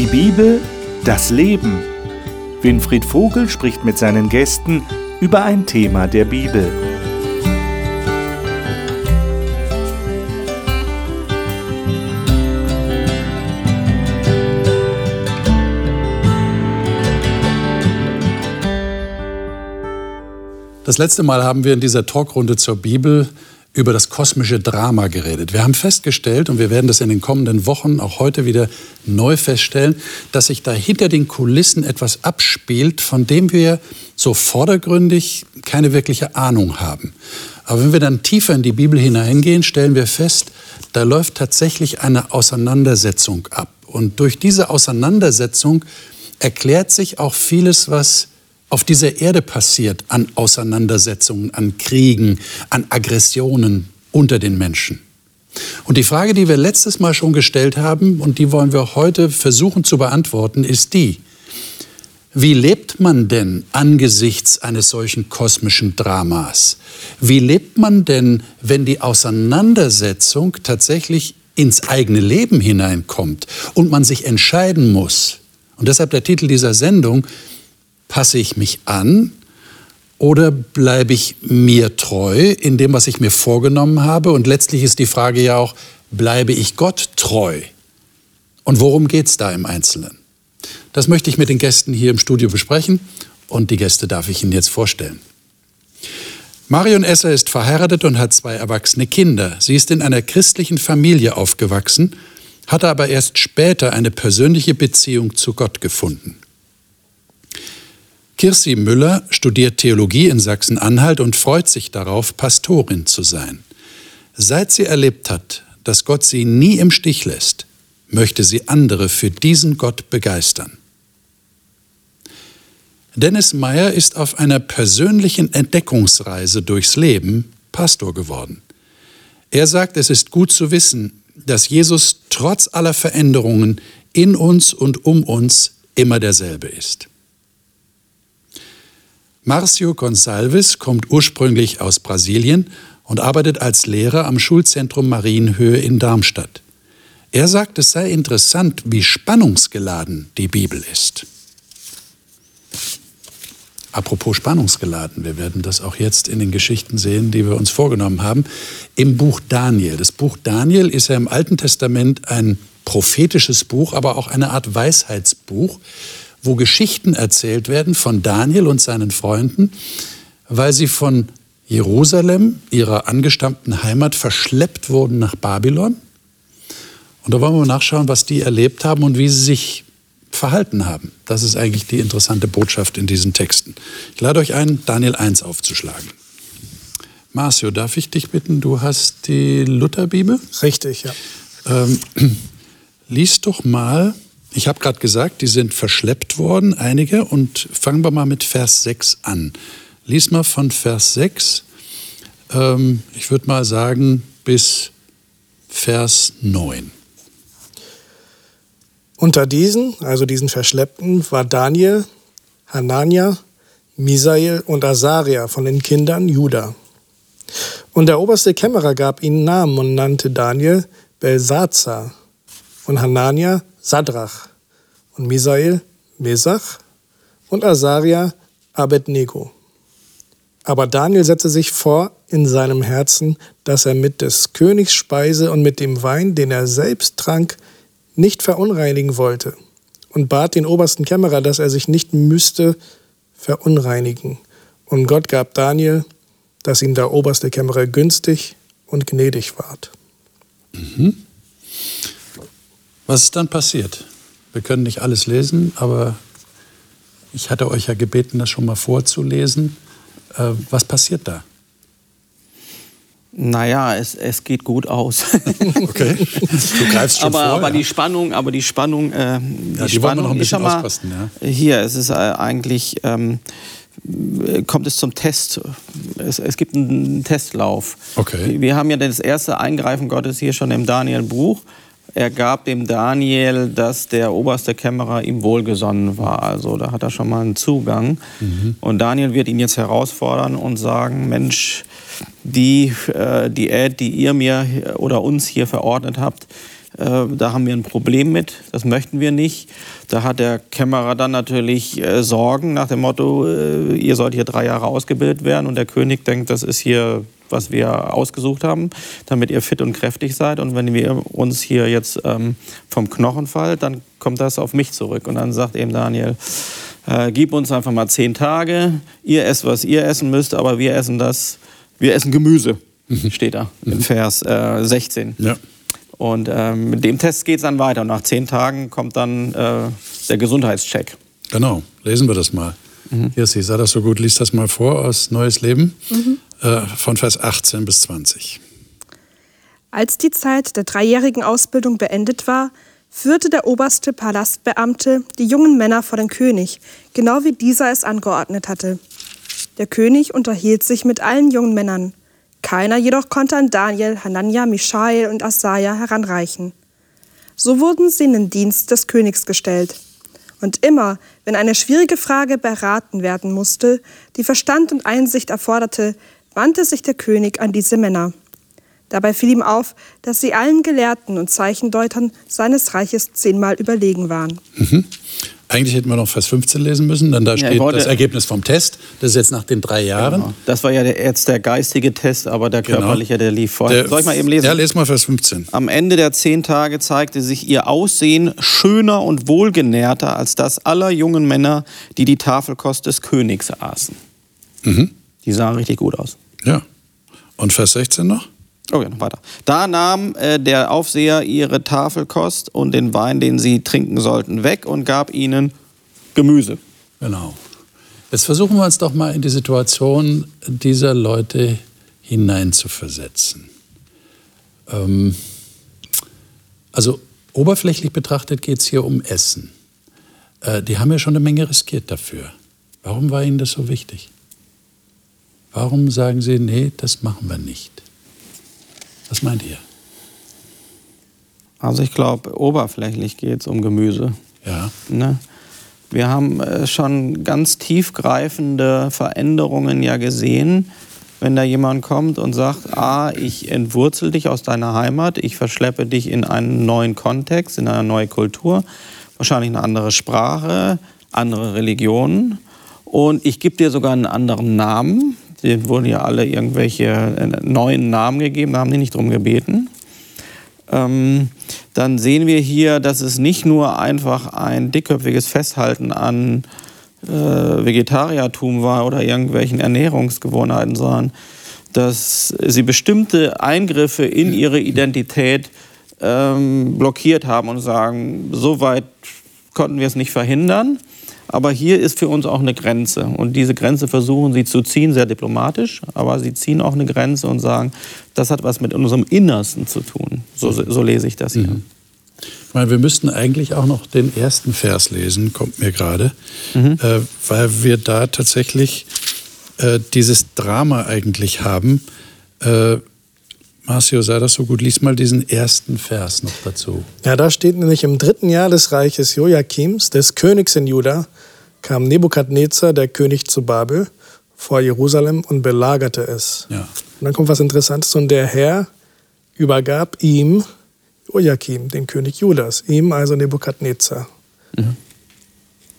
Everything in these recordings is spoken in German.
Die Bibel, das Leben. Winfried Vogel spricht mit seinen Gästen über ein Thema der Bibel. Das letzte Mal haben wir in dieser Talkrunde zur Bibel über das kosmische Drama geredet. Wir haben festgestellt, und wir werden das in den kommenden Wochen auch heute wieder neu feststellen, dass sich da hinter den Kulissen etwas abspielt, von dem wir so vordergründig keine wirkliche Ahnung haben. Aber wenn wir dann tiefer in die Bibel hineingehen, stellen wir fest, da läuft tatsächlich eine Auseinandersetzung ab. Und durch diese Auseinandersetzung erklärt sich auch vieles, was auf dieser Erde passiert an Auseinandersetzungen, an Kriegen, an Aggressionen unter den Menschen. Und die Frage, die wir letztes Mal schon gestellt haben und die wollen wir heute versuchen zu beantworten, ist die, wie lebt man denn angesichts eines solchen kosmischen Dramas? Wie lebt man denn, wenn die Auseinandersetzung tatsächlich ins eigene Leben hineinkommt und man sich entscheiden muss? Und deshalb der Titel dieser Sendung, Passe ich mich an oder bleibe ich mir treu in dem, was ich mir vorgenommen habe? Und letztlich ist die Frage ja auch, bleibe ich Gott treu? Und worum geht es da im Einzelnen? Das möchte ich mit den Gästen hier im Studio besprechen und die Gäste darf ich Ihnen jetzt vorstellen. Marion Esser ist verheiratet und hat zwei erwachsene Kinder. Sie ist in einer christlichen Familie aufgewachsen, hatte aber erst später eine persönliche Beziehung zu Gott gefunden. Kirsi Müller studiert Theologie in Sachsen-Anhalt und freut sich darauf, Pastorin zu sein. Seit sie erlebt hat, dass Gott sie nie im Stich lässt, möchte sie andere für diesen Gott begeistern. Dennis Meyer ist auf einer persönlichen Entdeckungsreise durchs Leben Pastor geworden. Er sagt, es ist gut zu wissen, dass Jesus trotz aller Veränderungen in uns und um uns immer derselbe ist. Marcio Gonçalves kommt ursprünglich aus Brasilien und arbeitet als Lehrer am Schulzentrum Marienhöhe in Darmstadt. Er sagt, es sei interessant, wie spannungsgeladen die Bibel ist. Apropos spannungsgeladen, wir werden das auch jetzt in den Geschichten sehen, die wir uns vorgenommen haben, im Buch Daniel. Das Buch Daniel ist ja im Alten Testament ein prophetisches Buch, aber auch eine Art Weisheitsbuch wo Geschichten erzählt werden von Daniel und seinen Freunden, weil sie von Jerusalem, ihrer angestammten Heimat, verschleppt wurden nach Babylon. Und da wollen wir mal nachschauen, was die erlebt haben und wie sie sich verhalten haben. Das ist eigentlich die interessante Botschaft in diesen Texten. Ich lade euch ein, Daniel 1 aufzuschlagen. Marcio, darf ich dich bitten, du hast die Lutherbibel? Richtig, ja. Ähm, lies doch mal ich habe gerade gesagt, die sind verschleppt worden, einige. Und fangen wir mal mit Vers 6 an. Lies mal von Vers 6, ähm, ich würde mal sagen, bis Vers 9. Unter diesen, also diesen Verschleppten, war Daniel, Hanania, Misael und Asaria von den Kindern Juda. Und der oberste Kämmerer gab ihnen Namen und nannte Daniel Belsazar und Hanania Sadrach und Misael Mesach und Asaria Abednego. Aber Daniel setzte sich vor in seinem Herzen, dass er mit des Königs Speise und mit dem Wein, den er selbst trank, nicht verunreinigen wollte und bat den obersten Kämmerer, dass er sich nicht müsste verunreinigen. Und Gott gab Daniel, dass ihm der oberste Kämmerer günstig und gnädig ward. Mhm. Was ist dann passiert? Wir können nicht alles lesen, aber ich hatte euch ja gebeten, das schon mal vorzulesen. Äh, was passiert da? Naja, es, es geht gut aus. okay. Du greifst schon aber, vor, aber ja. die Spannung, aber die Spannung, äh, die, ja, die Spannung noch ein bisschen mal, auskosten, ja. Hier, es ist äh, eigentlich, ähm, kommt es zum Test. Es, es, gibt einen Testlauf. Okay. Wir haben ja das erste Eingreifen Gottes hier schon im Daniel-Buch er gab dem Daniel, dass der oberste Kämmerer ihm wohlgesonnen war. Also da hat er schon mal einen Zugang. Mhm. Und Daniel wird ihn jetzt herausfordern und sagen, Mensch, die äh, Diät, die ihr mir oder uns hier verordnet habt, Äh, da haben wir ein Problem mit, das möchten wir nicht. Da hat der Kämmerer dann natürlich äh, Sorgen nach dem Motto, äh, ihr sollt hier drei Jahre ausgebildet werden und der König denkt, das ist hier was wir ausgesucht haben, damit ihr fit und kräftig seid. Und wenn wir uns hier jetzt ähm, vom Knochen fallt, dann kommt das auf mich zurück. Und dann sagt eben Daniel, äh, gib uns einfach mal zehn Tage, ihr esst, was ihr essen müsst, aber wir essen das, wir essen Gemüse, mhm. steht da mhm. in Vers äh, 16. Ja. Und ähm, mit dem Test geht es dann weiter. Und nach zehn Tagen kommt dann äh, der Gesundheitscheck. Genau, lesen wir das mal. Mhm. Hier, sie sah das so gut, liest das mal vor aus Neues Leben, mhm. Äh, von Vers 18 bis 20. Als die Zeit der dreijährigen Ausbildung beendet war, führte der oberste Palastbeamte die jungen Männer vor den König, genau wie dieser es angeordnet hatte. Der König unterhielt sich mit allen jungen Männern. Keiner jedoch konnte an Daniel, Hanania, Mischael und Asaja heranreichen. So wurden sie in den Dienst des Königs gestellt. Und immer, wenn eine schwierige Frage beraten werden musste, die Verstand und Einsicht erforderte, wandte sich der König an diese Männer. Dabei fiel ihm auf, dass sie allen Gelehrten und Zeichendeutern seines Reiches zehnmal überlegen waren. Mhm. Eigentlich hätten wir noch Vers 15 lesen müssen, denn da steht ja, das Ergebnis vom Test. Das ist jetzt nach den drei Jahren. Genau. Das war ja der, jetzt der geistige Test, aber der genau. körperliche, genau. der lief vorher. Soll ich mal eben lesen? Ja, lese mal Vers 15. Am Ende der zehn Tage zeigte sich ihr Aussehen schöner und wohlgenährter als das aller jungen Männer, die die Tafelkost des Königs aßen. Mhm. Die sahen richtig gut aus. Ja. Und Vers 16 noch? Okay, noch weiter. Da nahm äh, der Aufseher ihre Tafelkost und den Wein, den sie trinken sollten, weg und gab ihnen Gemüse. Genau. Jetzt versuchen wir uns doch mal in die Situation dieser Leute hineinzuversetzen. Ähm, also oberflächlich betrachtet geht es hier um Essen. Äh, die haben ja schon eine Menge riskiert dafür. Warum war Ihnen das so wichtig? Warum sagen Sie, nee, das machen wir nicht? Was meint ihr? Also ich glaube, oberflächlich geht es um Gemüse. Ja. Ne? Wir haben äh, schon ganz tiefgreifende Veränderungen ja gesehen, wenn da jemand kommt und sagt, ah, ich entwurzel dich aus deiner Heimat, ich verschleppe dich in einen neuen Kontext, in eine neue Kultur, wahrscheinlich eine andere Sprache, andere Religionen und ich gebe dir sogar einen anderen Namen, Denen wurden ja alle irgendwelche äh, neuen Namen gegeben, da haben die nicht drum gebeten. Ähm, dann sehen wir hier, dass es nicht nur einfach ein dickköpfiges Festhalten an äh, Vegetariertum war oder irgendwelchen Ernährungsgewohnheiten, sondern dass sie bestimmte Eingriffe in ihre Identität ähm, blockiert haben und sagen, so weit konnten wir es nicht verhindern. Aber hier ist für uns auch eine Grenze. Und diese Grenze versuchen sie zu ziehen, sehr diplomatisch. Aber sie ziehen auch eine Grenze und sagen, das hat was mit unserem Innersten zu tun. So, so lese ich das hier. Mhm. Ich meine, wir müssten eigentlich auch noch den ersten Vers lesen, kommt mir gerade, mhm. äh, weil wir da tatsächlich äh, dieses Drama eigentlich haben. Äh, Marcio, sei das so gut, lies mal diesen ersten Vers noch dazu. Ja, da steht nämlich im dritten Jahr des Reiches Joachims, des Königs in Juda, kam Nebukadnezar, der König zu Babel, vor Jerusalem und belagerte es. Ja. Und dann kommt was Interessantes. Und der Herr übergab ihm Joachim, den König Judas, ihm also Nebukadnezar. Mhm.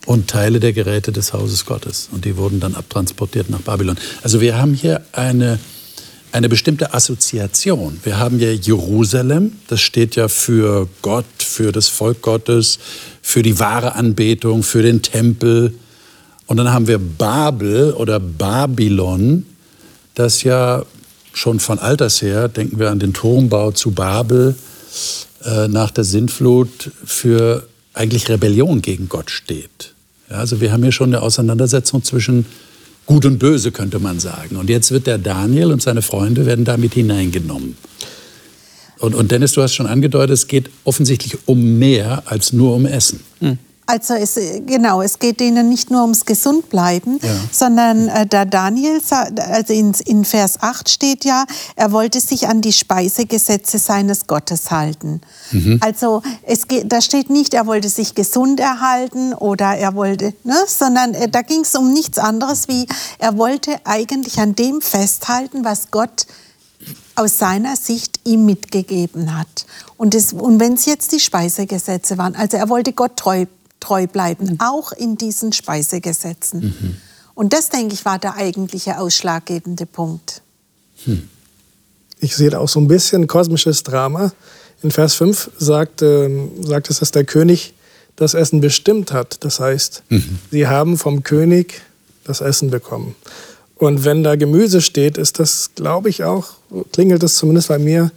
Und Teile der Geräte des Hauses Gottes. Und die wurden dann abtransportiert nach Babylon. Also wir haben hier eine, eine bestimmte Assoziation. Wir haben hier Jerusalem, das steht ja für Gott, für das Volk Gottes, für die wahre Anbetung, für den Tempel. Und dann haben wir Babel oder Babylon, das ja schon von alters her, denken wir an den Turmbau zu Babel äh, nach der Sintflut, für eigentlich Rebellion gegen Gott steht. Ja, also wir haben hier schon eine Auseinandersetzung zwischen Gut und Böse, könnte man sagen. Und jetzt wird der Daniel und seine Freunde werden damit hineingenommen. Und, und Dennis, du hast schon angedeutet, es geht offensichtlich um mehr als nur um Essen. Hm. Also es, genau, es geht ihnen nicht nur ums Gesundbleiben, ja. sondern äh, der Daniel, also in, in Vers 8 steht ja, er wollte sich an die Speisegesetze seines Gottes halten. Mhm. Also es geht, da steht nicht, er wollte sich gesund erhalten oder er wollte, ne, sondern äh, da ging es um nichts anderes wie, er wollte eigentlich an dem festhalten, was Gott aus seiner Sicht ihm mitgegeben hat. Und, und wenn es jetzt die Speisegesetze waren, also er wollte Gott treu, treu bleiben, mhm. auch in diesen Speisegesetzen. Mhm. Und das, denke ich, war der eigentliche ausschlaggebende Punkt. Hm. Ich sehe da auch so ein bisschen kosmisches Drama. In Vers 5 sagt, äh, sagt es, dass der König das Essen bestimmt hat. Das heißt, mhm. sie haben vom König das Essen bekommen. Und wenn da Gemüse steht, ist das, glaube ich, auch, klingelt es zumindest bei mir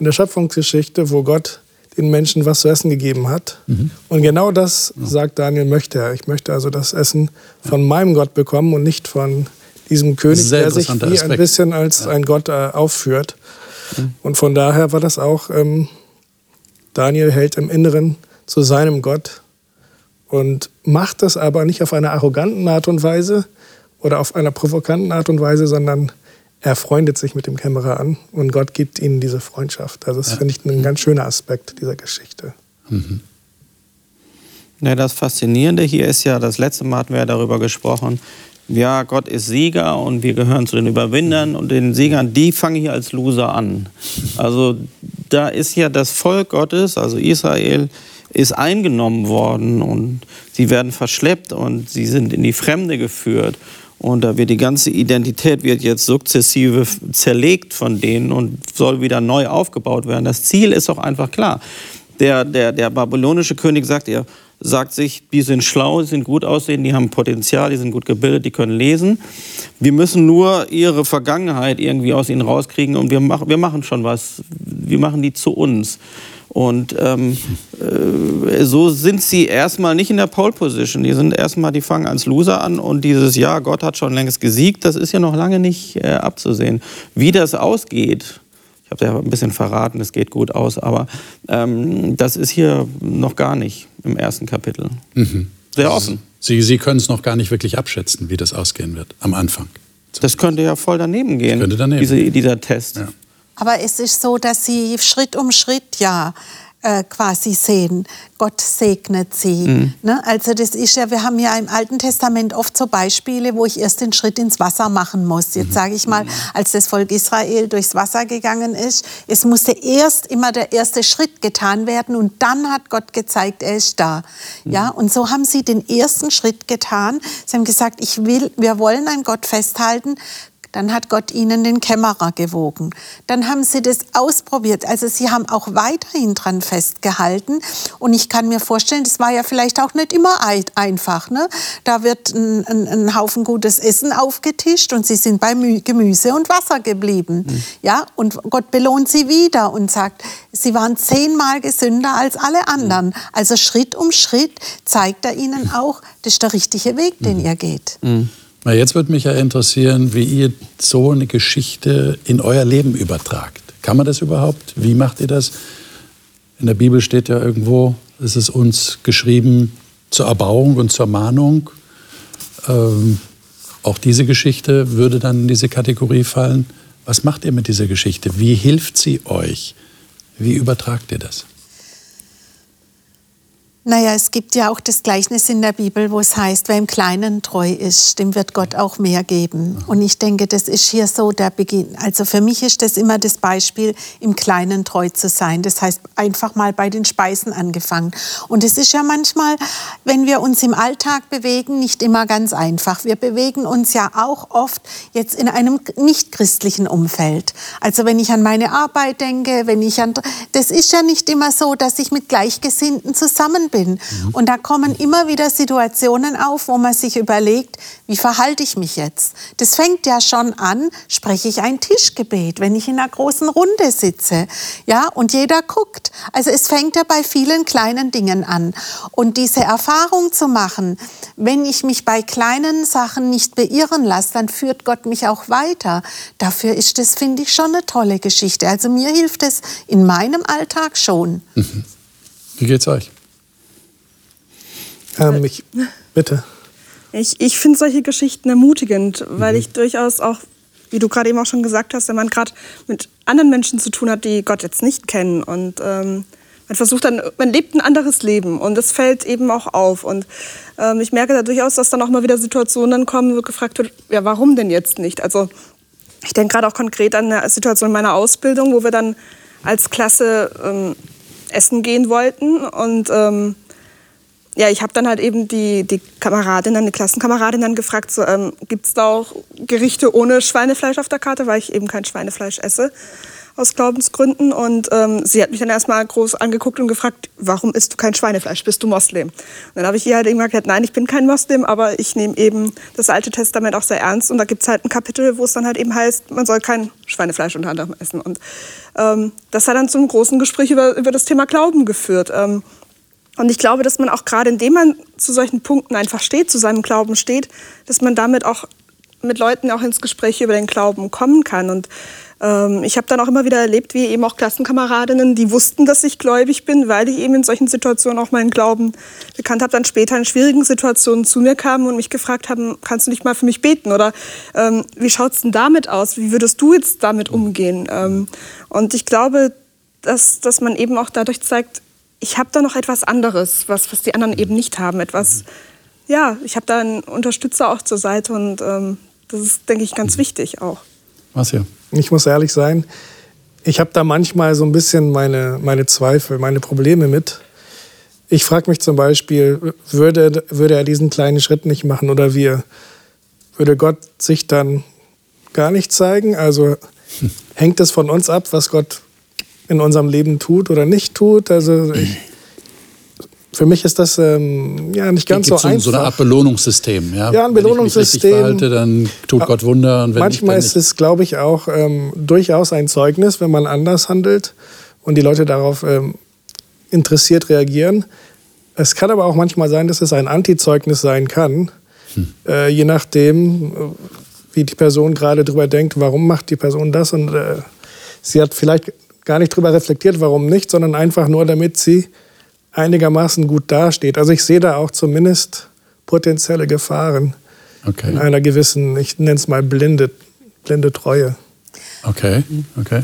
in der Schöpfungsgeschichte, wo Gott den Menschen was zu essen gegeben hat. Mhm. Und genau das, sagt Daniel, möchte er. Ich möchte also das Essen von meinem Gott bekommen und nicht von diesem König, der sich wie Aspekt. ein bisschen als ein Gott äh, aufführt. Mhm. Und von daher war das auch, ähm, Daniel hält im Inneren zu seinem Gott und macht das aber nicht auf eine arroganten Art und Weise oder auf einer provokanten Art und Weise, sondern er freundet sich mit dem Kämmerer an und Gott gibt ihnen diese Freundschaft. Also das ja. finde ich ein ganz schöner Aspekt dieser Geschichte. Mhm. Ja, das Faszinierende hier ist ja, das letzte Mal hatten wir ja darüber gesprochen, ja, Gott ist Sieger und wir gehören zu den Überwindern und den Siegern, die fangen hier als Loser an. Also da ist ja das Volk Gottes, also Israel, ist eingenommen worden und sie werden verschleppt und sie sind in die Fremde geführt. Und da wird die ganze Identität wird jetzt sukzessive zerlegt von denen und soll wieder neu aufgebaut werden. Das Ziel ist auch einfach klar. Der, der, der babylonische König sagt, er sagt sich, die sind schlau, die sind gut aussehen, die haben Potenzial, die sind gut gebildet, die können lesen. Wir müssen nur ihre Vergangenheit irgendwie aus ihnen rauskriegen und wir, mach, wir machen schon was. Wir machen die zu uns. Und ähm, äh, so sind sie erstmal nicht in der Pole Position. Die sind erstmal, die fangen als Loser an und dieses Jahr, Gott hat schon längst gesiegt, das ist ja noch lange nicht äh, abzusehen. Wie das ausgeht, ich habe ja ein bisschen verraten, es geht gut aus, aber ähm, das ist hier noch gar nicht im ersten Kapitel. Mhm. Sehr offen. Sie, Sie können es noch gar nicht wirklich abschätzen, wie das ausgehen wird am Anfang. Das könnte ja voll daneben gehen, daneben. Diese, dieser Test. Ja. Aber es ist so, dass sie Schritt um Schritt ja äh, quasi sehen. Gott segnet sie. Mhm. Ne? Also das ist ja, wir haben ja im Alten Testament oft so Beispiele, wo ich erst den Schritt ins Wasser machen muss. Jetzt mhm. sage ich mal, als das Volk Israel durchs Wasser gegangen ist, es musste erst immer der erste Schritt getan werden und dann hat Gott gezeigt, er ist da. Mhm. Ja, und so haben sie den ersten Schritt getan. Sie haben gesagt, ich will, wir wollen an Gott festhalten. Dann hat Gott ihnen den Kämmerer gewogen. Dann haben sie das ausprobiert. Also sie haben auch weiterhin dran festgehalten. Und ich kann mir vorstellen, das war ja vielleicht auch nicht immer einfach. Ne? Da wird ein, ein, ein Haufen gutes Essen aufgetischt und sie sind bei Gemüse und Wasser geblieben. Mhm. Ja? Und Gott belohnt sie wieder und sagt, sie waren zehnmal gesünder als alle anderen. Mhm. Also Schritt um Schritt zeigt er ihnen auch, das ist der richtige Weg, den mhm. ihr geht. Na, jetzt würde mich ja interessieren, wie ihr so eine Geschichte in euer Leben übertragt. Kann man das überhaupt? Wie macht ihr das? In der Bibel steht ja irgendwo, es ist uns geschrieben zur Erbauung und zur Mahnung. Ähm, auch diese Geschichte würde dann in diese Kategorie fallen. Was macht ihr mit dieser Geschichte? Wie hilft sie euch? Wie übertragt ihr das? Naja, es gibt ja auch das Gleichnis in der Bibel, wo es heißt, wer im Kleinen treu ist, dem wird Gott auch mehr geben. Und ich denke, das ist hier so der Beginn. Also für mich ist das immer das Beispiel, im Kleinen treu zu sein. Das heißt, einfach mal bei den Speisen angefangen. Und es ist ja manchmal, wenn wir uns im Alltag bewegen, nicht immer ganz einfach. Wir bewegen uns ja auch oft jetzt in einem nicht-christlichen Umfeld. Also wenn ich an meine Arbeit denke, wenn ich an, das ist ja nicht immer so, dass ich mit Gleichgesinnten zusammen bin. Mhm. Und da kommen immer wieder Situationen auf, wo man sich überlegt, wie verhalte ich mich jetzt? Das fängt ja schon an, spreche ich ein Tischgebet, wenn ich in einer großen Runde sitze, ja, und jeder guckt. Also es fängt ja bei vielen kleinen Dingen an. Und diese Erfahrung zu machen, wenn ich mich bei kleinen Sachen nicht beirren lasse, dann führt Gott mich auch weiter. Dafür ist das, finde ich, schon eine tolle Geschichte. Also mir hilft es in meinem Alltag schon. Mhm. Wie geht's euch? Ähm, ich, bitte. Ich, ich finde solche Geschichten ermutigend, weil mhm. ich durchaus auch, wie du gerade eben auch schon gesagt hast, wenn man gerade mit anderen Menschen zu tun hat, die Gott jetzt nicht kennen und ähm, man versucht dann, man lebt ein anderes Leben und das fällt eben auch auf. Und ähm, ich merke da durchaus, dass dann auch mal wieder Situationen kommen, wo gefragt wird, ja, warum denn jetzt nicht? Also Ich denke gerade auch konkret an eine Situation in meiner Ausbildung, wo wir dann als Klasse ähm, essen gehen wollten. Und ähm, ja, ich habe dann halt eben die, die Kameradinnen, die Klassenkameradinnen gefragt, so, ähm, gibt es da auch Gerichte ohne Schweinefleisch auf der Karte, weil ich eben kein Schweinefleisch esse aus Glaubensgründen. Und ähm, sie hat mich dann erstmal groß angeguckt und gefragt, warum isst du kein Schweinefleisch? Bist du Moslem? Und dann habe ich ihr halt eben gesagt, nein, ich bin kein Moslem, aber ich nehme eben das Alte Testament auch sehr ernst. Und da gibt es halt ein Kapitel, wo es dann halt eben heißt, man soll kein Schweinefleisch unter anderem essen. Und ähm, das hat dann zu einem großen Gespräch über, über das Thema Glauben geführt. Ähm, und ich glaube, dass man auch gerade, indem man zu solchen Punkten einfach steht, zu seinem Glauben steht, dass man damit auch mit Leuten auch ins Gespräch über den Glauben kommen kann. Und ähm, ich habe dann auch immer wieder erlebt, wie eben auch Klassenkameradinnen, die wussten, dass ich gläubig bin, weil ich eben in solchen Situationen auch meinen Glauben bekannt habe, dann später in schwierigen Situationen zu mir kamen und mich gefragt haben, kannst du nicht mal für mich beten? Oder ähm, wie schaut es denn damit aus? Wie würdest du jetzt damit umgehen? Ähm, und ich glaube, dass, dass man eben auch dadurch zeigt, ich habe da noch etwas anderes, was, was die anderen eben nicht haben. Etwas, ja, ich habe da einen Unterstützer auch zur Seite und ähm, das ist, denke ich, ganz wichtig auch. Was ja? Ich muss ehrlich sein, ich habe da manchmal so ein bisschen meine, meine Zweifel, meine Probleme mit. Ich frage mich zum Beispiel, würde, würde er diesen kleinen Schritt nicht machen oder wir? Würde Gott sich dann gar nicht zeigen? Also hängt es von uns ab, was Gott in unserem Leben tut oder nicht tut? Also ich, für mich ist das ähm, ja nicht ganz so, einfach. So eine Art Belohnungssystem. Ja, ja ein Belohnungssystem. Wenn ich mich verhalte, dann tut Gott Wunder. Und wenn manchmal nicht, ist es, glaube ich, auch ähm, durchaus ein Zeugnis, wenn man anders handelt und die Leute darauf ähm, interessiert reagieren. Es kann aber auch manchmal sein, dass es ein Antizeugnis sein kann, hm. äh, je nachdem, wie die Person gerade drüber denkt, warum macht die Person das und äh, sie hat vielleicht gar nicht drüber reflektiert, warum nicht, sondern einfach nur, damit sie einigermaßen gut dasteht. Also ich sehe da auch zumindest potenzielle Gefahren okay. in einer gewissen, ich nenne es mal blinde, blinde Treue. Okay, okay.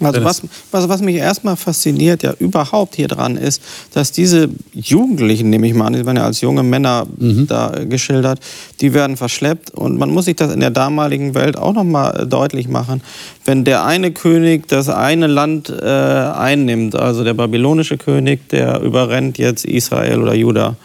Also was, was, was mich erstmal fasziniert ja überhaupt hier dran ist, dass diese Jugendlichen, nehme ich mal an, die werden ja als junge Männer mhm. da geschildert, die werden verschleppt und man muss sich das in der damaligen Welt auch nochmal deutlich machen. Wenn der eine König das eine Land äh, einnimmt, also der babylonische König, der überrennt jetzt Israel oder Juda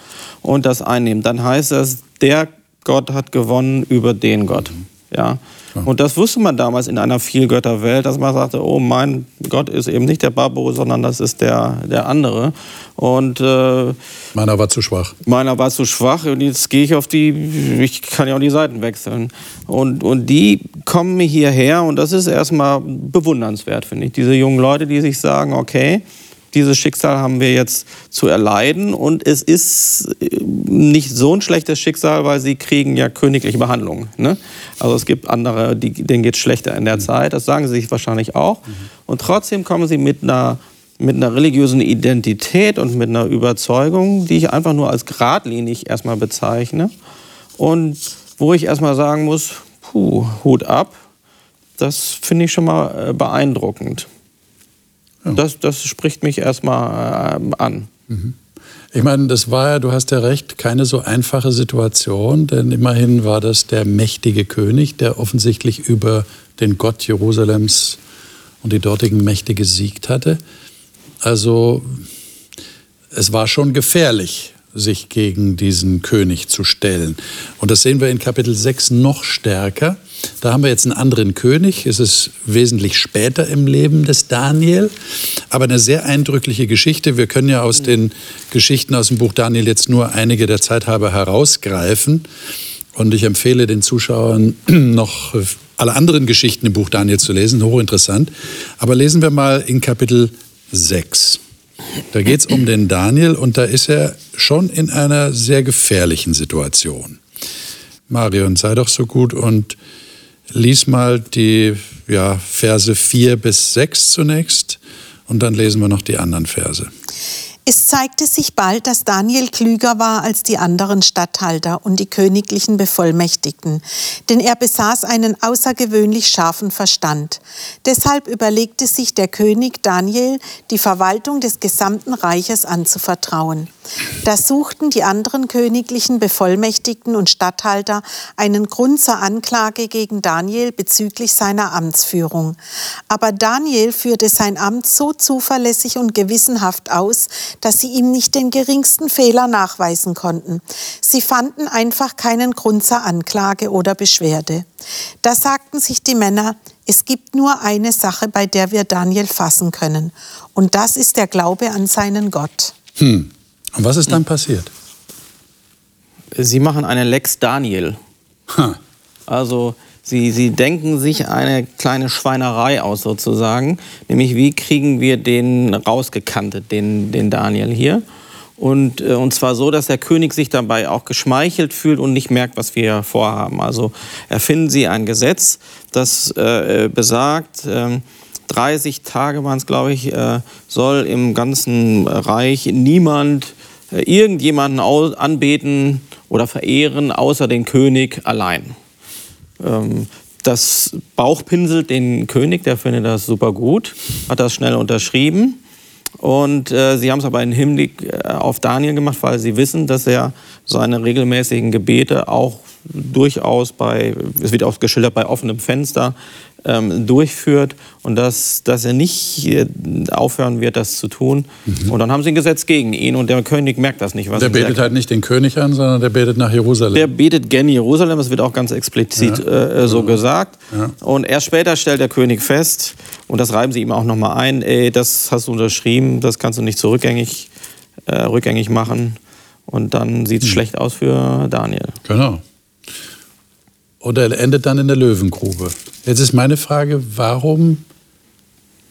und das einnimmt, dann heißt das, der Gott hat gewonnen über den Gott. Ja. Und das wusste man damals in einer Vielgötterwelt, dass man sagte, oh, mein Gott ist eben nicht der Babbo, sondern das ist der, der andere. Und äh, meiner war zu schwach. Meiner war zu schwach und jetzt gehe ich auf die, ich kann ja auch die Seiten wechseln. Und, und die kommen hierher und das ist erstmal bewundernswert, finde ich. Diese jungen Leute, die sich sagen, okay, dieses Schicksal haben wir jetzt zu erleiden und es ist äh, nicht so ein schlechtes Schicksal, weil sie kriegen ja königliche Behandlung. Ne? Also es gibt andere, die, denen geht es schlechter in der mhm. Zeit, das sagen sie sich wahrscheinlich auch. Mhm. Und trotzdem kommen sie mit einer, mit einer religiösen Identität und mit einer Überzeugung, die ich einfach nur als geradlinig erstmal bezeichne. Und wo ich erstmal sagen muss, puh, Hut ab, das finde ich schon mal äh, beeindruckend. Ja. Das, das spricht mich erstmal äh, an. Mhm. Ich meine, das war ja, du hast ja recht, keine so einfache Situation, denn immerhin war das der mächtige König, der offensichtlich über den Gott Jerusalems und die dortigen Mächte gesiegt hatte. Also es war schon gefährlich, sich gegen diesen König zu stellen. Und das sehen wir in Kapitel 6 noch stärker. Da haben wir jetzt einen anderen König. Es ist wesentlich später im Leben des Daniel, aber eine sehr eindrückliche Geschichte. Wir können ja aus den Geschichten aus dem Buch Daniel jetzt nur einige der Zeit halber herausgreifen. Und ich empfehle den Zuschauern noch alle anderen Geschichten im Buch Daniel zu lesen, hochinteressant. Aber lesen wir mal in Kapitel 6. Da geht es um den Daniel und da ist er schon in einer sehr gefährlichen Situation. Marion, sei doch so gut und lies mal die ja, Verse 4 bis 6 zunächst und dann lesen wir noch die anderen Verse. Es zeigte sich bald, dass Daniel klüger war als die anderen Statthalter und die königlichen Bevollmächtigten, denn er besaß einen außergewöhnlich scharfen Verstand. Deshalb überlegte sich der König Daniel, die Verwaltung des gesamten Reiches anzuvertrauen. Da suchten die anderen königlichen Bevollmächtigten und Statthalter einen Grund zur Anklage gegen Daniel bezüglich seiner Amtsführung. Aber Daniel führte sein Amt so zuverlässig und gewissenhaft aus, dass sie ihm nicht den geringsten Fehler nachweisen konnten. Sie fanden einfach keinen Grund zur Anklage oder Beschwerde. Da sagten sich die Männer, es gibt nur eine Sache, bei der wir Daniel fassen können, und das ist der Glaube an seinen Gott. Hm. Und was ist dann passiert? Sie machen eine Lex Daniel. Ha. Also Sie, sie denken sich eine kleine Schweinerei aus sozusagen, nämlich wie kriegen wir den rausgekantet, den, den Daniel hier. Und, äh, und zwar so, dass der König sich dabei auch geschmeichelt fühlt und nicht merkt, was wir vorhaben. Also erfinden Sie ein Gesetz, das äh, besagt, äh, 30 Tage waren es, glaube ich, äh, soll im ganzen Reich niemand äh, irgendjemanden anbeten oder verehren, außer den König allein. Ähm, das bauchpinselt den König, der findet das super gut, hat das schnell unterschrieben. Und äh, sie haben es aber im Hinblick äh, auf Daniel gemacht, weil sie wissen, dass er seine regelmäßigen Gebete auch durchaus bei, es wird auch geschildert, bei offenem Fenster ähm, durchführt und dass, dass er nicht äh, aufhören wird, das zu tun. Mhm. Und dann haben sie ein Gesetz gegen ihn und der König merkt das nicht. Was der betet halt nicht den König an, sondern der betet nach Jerusalem. Der betet gerne Jerusalem, das wird auch ganz explizit ja. äh, so ja. gesagt. Ja. Und erst später stellt der König fest, und das reiben sie ihm auch nochmal ein, ey, das hast du unterschrieben, das kannst du nicht so rückgängig, äh, rückgängig machen. Und dann sieht es mhm. schlecht aus für Daniel. Genau. Oder er endet dann in der Löwengrube. Jetzt ist meine Frage, warum,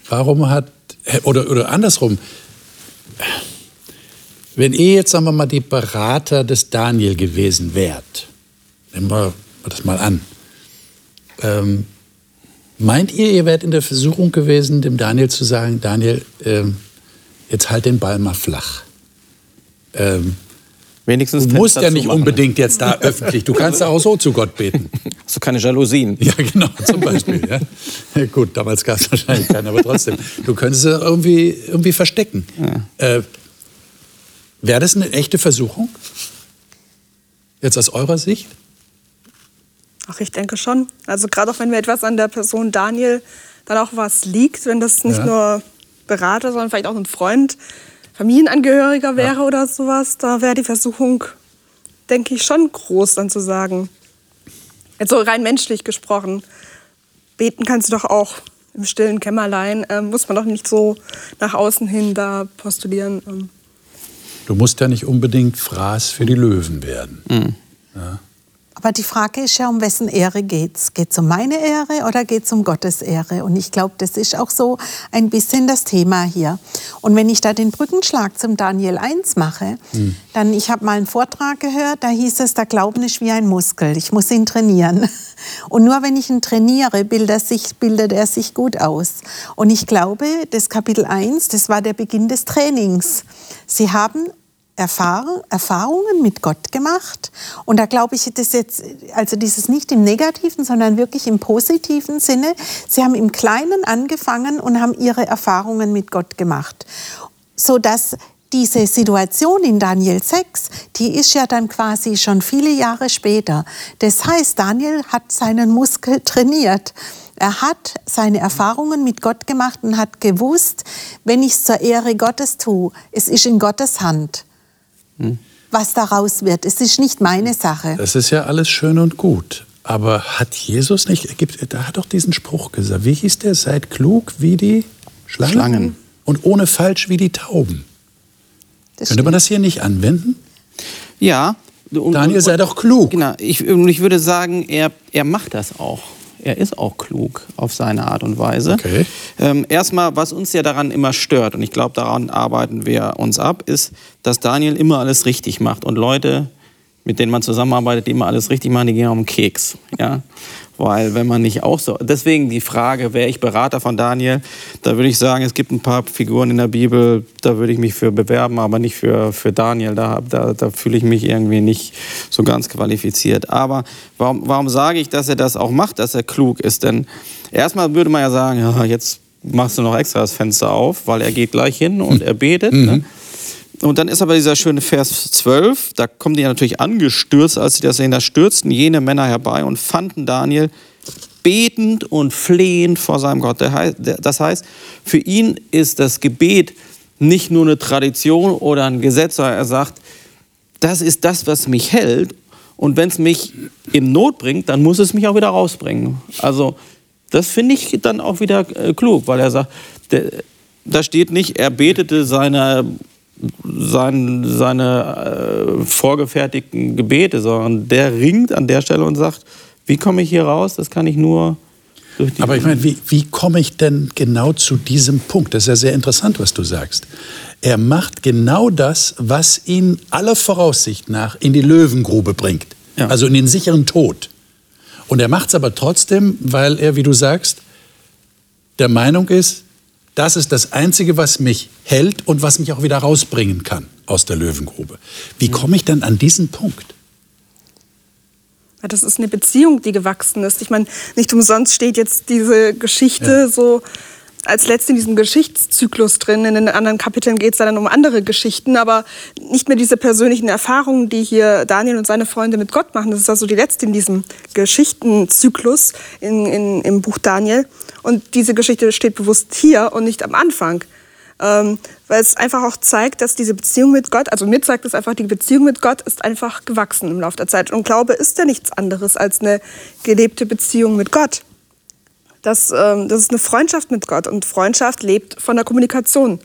warum hat, oder, oder andersrum, wenn ihr jetzt, sagen wir mal, die Berater des Daniel gewesen wärt, nehmen wir das mal an, ähm, meint ihr, ihr wärt in der Versuchung gewesen, dem Daniel zu sagen, Daniel, ähm, jetzt halt den Ball mal flach. Ähm, Wenigstens du musst ja nicht unbedingt jetzt da öffentlich. Du kannst ja auch so zu Gott beten. Hast du keine Jalousien? Ja, genau, zum Beispiel. Ja. ja gut, damals gab es wahrscheinlich keine, aber trotzdem. Du könntest es irgendwie, irgendwie verstecken. Ja. Äh, Wäre das eine echte Versuchung? Jetzt aus eurer Sicht? Ach, ich denke schon. Also gerade auch wenn mir etwas an der Person Daniel dann auch was liegt, wenn das nicht ja. nur Berater, sondern vielleicht auch ein Freund Familienangehöriger wäre ja. oder sowas, da wäre die Versuchung, denke ich, schon groß, dann zu sagen. Jetzt so rein menschlich gesprochen. Beten kannst du doch auch im stillen Kämmerlein. Ähm, muss man doch nicht so nach außen hin da postulieren. Ähm. Du musst ja nicht unbedingt Fraß für die Löwen werden. Mhm. Ja. Aber die Frage ist ja, um wessen Ehre geht's? Geht's um meine Ehre oder geht's um Gottes Ehre? Und ich glaube, das ist auch so ein bisschen das Thema hier. Und wenn ich da den Brückenschlag zum Daniel 1 mache, hm. dann, ich habe mal einen Vortrag gehört, da hieß es, der Glauben ist wie ein Muskel, ich muss ihn trainieren. Und nur wenn ich ihn trainiere, bildet er sich, bildet er sich gut aus. Und ich glaube, das Kapitel 1, das war der Beginn des Trainings. Sie haben Erfahrungen mit Gott gemacht. Und da glaube ich, das jetzt, also dieses nicht im negativen, sondern wirklich im positiven Sinne. Sie haben im Kleinen angefangen und haben ihre Erfahrungen mit Gott gemacht. So dass diese Situation in Daniel 6, die ist ja dann quasi schon viele Jahre später. Das heißt, Daniel hat seinen Muskel trainiert. Er hat seine Erfahrungen mit Gott gemacht und hat gewusst, wenn ich es zur Ehre Gottes tue, es ist in Gottes Hand was daraus wird. Es ist nicht meine Sache. Das ist ja alles schön und gut. Aber hat Jesus nicht, gibt, da hat doch diesen Spruch gesagt. Wie hieß der? Seid klug wie die Schlangen, Schlangen. und ohne falsch wie die Tauben. Das Könnte man das hier nicht anwenden? Ja. Und, Daniel, sei doch klug. Genau. Ich, ich würde sagen, er, er macht das auch er ist auch klug auf seine Art und Weise. Okay. Ähm, erstmal, was uns ja daran immer stört, und ich glaube, daran arbeiten wir uns ab, ist, dass Daniel immer alles richtig macht. Und Leute, mit denen man zusammenarbeitet, die immer alles richtig machen, die gehen um Keks. Ja? Weil wenn man nicht auch so. Deswegen die Frage, wäre ich Berater von Daniel, da würde ich sagen, es gibt ein paar Figuren in der Bibel, da würde ich mich für bewerben, aber nicht für, für Daniel. Da, da, da fühle ich mich irgendwie nicht so ganz qualifiziert. Aber warum, warum sage ich, dass er das auch macht, dass er klug ist? Denn erstmal würde man ja sagen, ja, jetzt machst du noch extra das Fenster auf, weil er geht gleich hin und er betet. Mhm. Ne? Und dann ist aber dieser schöne Vers 12, da kommen die ja natürlich angestürzt, als sie das sehen, da stürzten jene Männer herbei und fanden Daniel betend und flehend vor seinem Gott. Das heißt, für ihn ist das Gebet nicht nur eine Tradition oder ein Gesetz, sondern er sagt, das ist das, was mich hält. Und wenn es mich in Not bringt, dann muss es mich auch wieder rausbringen. Also das finde ich dann auch wieder äh, klug, weil er sagt, da steht nicht, er betete seine sein, seine äh, vorgefertigten Gebete, sondern der ringt an der Stelle und sagt, wie komme ich hier raus? Das kann ich nur durch die. Aber ich meine, wie, wie komme ich denn genau zu diesem Punkt? Das ist ja sehr interessant, was du sagst. Er macht genau das, was ihn aller Voraussicht nach in die Löwengrube bringt. Ja. Also in den sicheren Tod. Und er macht es aber trotzdem, weil er, wie du sagst, der Meinung ist, das ist das Einzige, was mich hält und was mich auch wieder rausbringen kann aus der Löwengrube. Wie komme ich dann an diesen Punkt? das ist eine Beziehung, die gewachsen ist. Ich meine, nicht umsonst steht jetzt diese Geschichte ja. so als letzte in diesem Geschichtszyklus drin. In den anderen Kapiteln geht es dann um andere Geschichten, aber nicht mehr diese persönlichen Erfahrungen, die hier Daniel und seine Freunde mit Gott machen. Das ist also die letzte in diesem Geschichtenzyklus in, in, im Buch Daniel. Und diese Geschichte steht bewusst hier und nicht am Anfang. Ähm, weil es einfach auch zeigt, dass diese Beziehung mit Gott, also mir zeigt es einfach, die Beziehung mit Gott ist einfach gewachsen im Laufe der Zeit. Und Glaube ist ja nichts anderes als eine gelebte Beziehung mit Gott. Das, ähm, das ist eine Freundschaft mit Gott und Freundschaft lebt von der Kommunikation.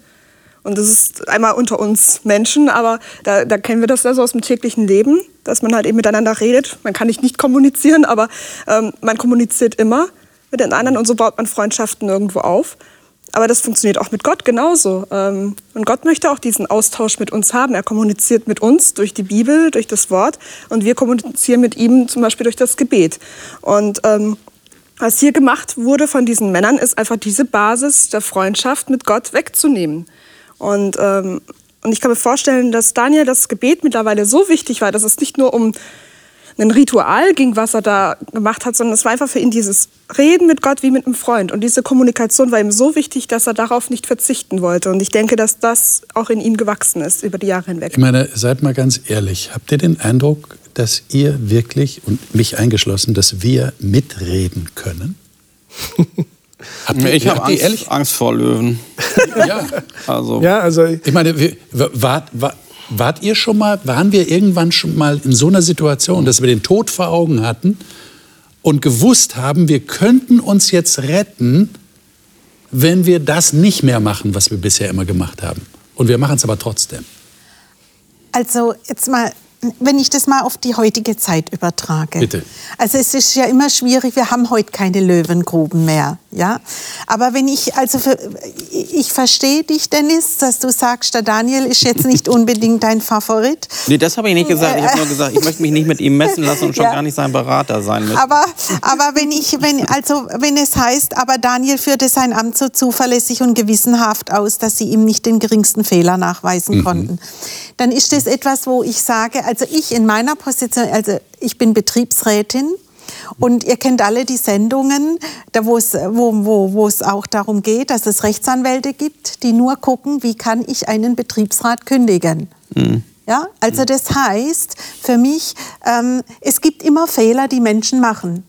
Und das ist einmal unter uns Menschen, aber da, da kennen wir das ja so aus dem täglichen Leben, dass man halt eben miteinander redet. Man kann nicht nicht kommunizieren, aber ähm, man kommuniziert immer mit den anderen und so baut man Freundschaften irgendwo auf. Aber das funktioniert auch mit Gott genauso. Ähm, und Gott möchte auch diesen Austausch mit uns haben. Er kommuniziert mit uns durch die Bibel, durch das Wort. Und wir kommunizieren mit ihm zum Beispiel durch das Gebet. Und ähm, was hier gemacht wurde von diesen Männern, ist einfach diese Basis der Freundschaft mit Gott wegzunehmen. Und, ähm, und ich kann mir vorstellen, dass Daniel das Gebet mittlerweile so wichtig war, dass es nicht nur um ein Ritual ging, was er da gemacht hat, sondern es war einfach für ihn dieses Reden mit Gott wie mit einem Freund. Und diese Kommunikation war ihm so wichtig, dass er darauf nicht verzichten wollte. Und ich denke, dass das auch in ihm gewachsen ist über die Jahre hinweg. Ich meine, seid mal ganz ehrlich, habt ihr den Eindruck, dass ihr wirklich, und mich eingeschlossen, dass wir mitreden können? Habt ihr, ich habe Angst, Angst, vor Löwen. ja. Also. ja, also ich meine, wart, wart, wart ihr schon mal, waren wir irgendwann schon mal in so einer Situation, dass wir den Tod vor Augen hatten und gewusst haben, wir könnten uns jetzt retten, wenn wir das nicht mehr machen, was wir bisher immer gemacht haben. Und wir machen es aber trotzdem. Also jetzt mal wenn ich das mal auf die heutige Zeit übertrage. Bitte. Also es ist ja immer schwierig, wir haben heute keine Löwengruben mehr, ja. Aber wenn ich, also für, ich verstehe dich, Dennis, dass du sagst, der Daniel ist jetzt nicht unbedingt dein Favorit. Nee, das habe ich nicht gesagt. Ich habe nur gesagt, ich möchte mich nicht mit ihm messen lassen und schon ja. gar nicht sein Berater sein müssen. Aber, aber wenn ich, wenn, also wenn es heißt, aber Daniel führte sein Amt so zuverlässig und gewissenhaft aus, dass sie ihm nicht den geringsten Fehler nachweisen mhm. konnten, dann ist das etwas, wo ich sage, also ich in meiner Position, also ich bin Betriebsrätin und ihr kennt alle die Sendungen, da wo, es, wo, wo, wo es auch darum geht, dass es Rechtsanwälte gibt, die nur gucken, wie kann ich einen Betriebsrat kündigen. Mhm. Ja, also das heißt für mich, ähm, es gibt immer Fehler, die Menschen machen.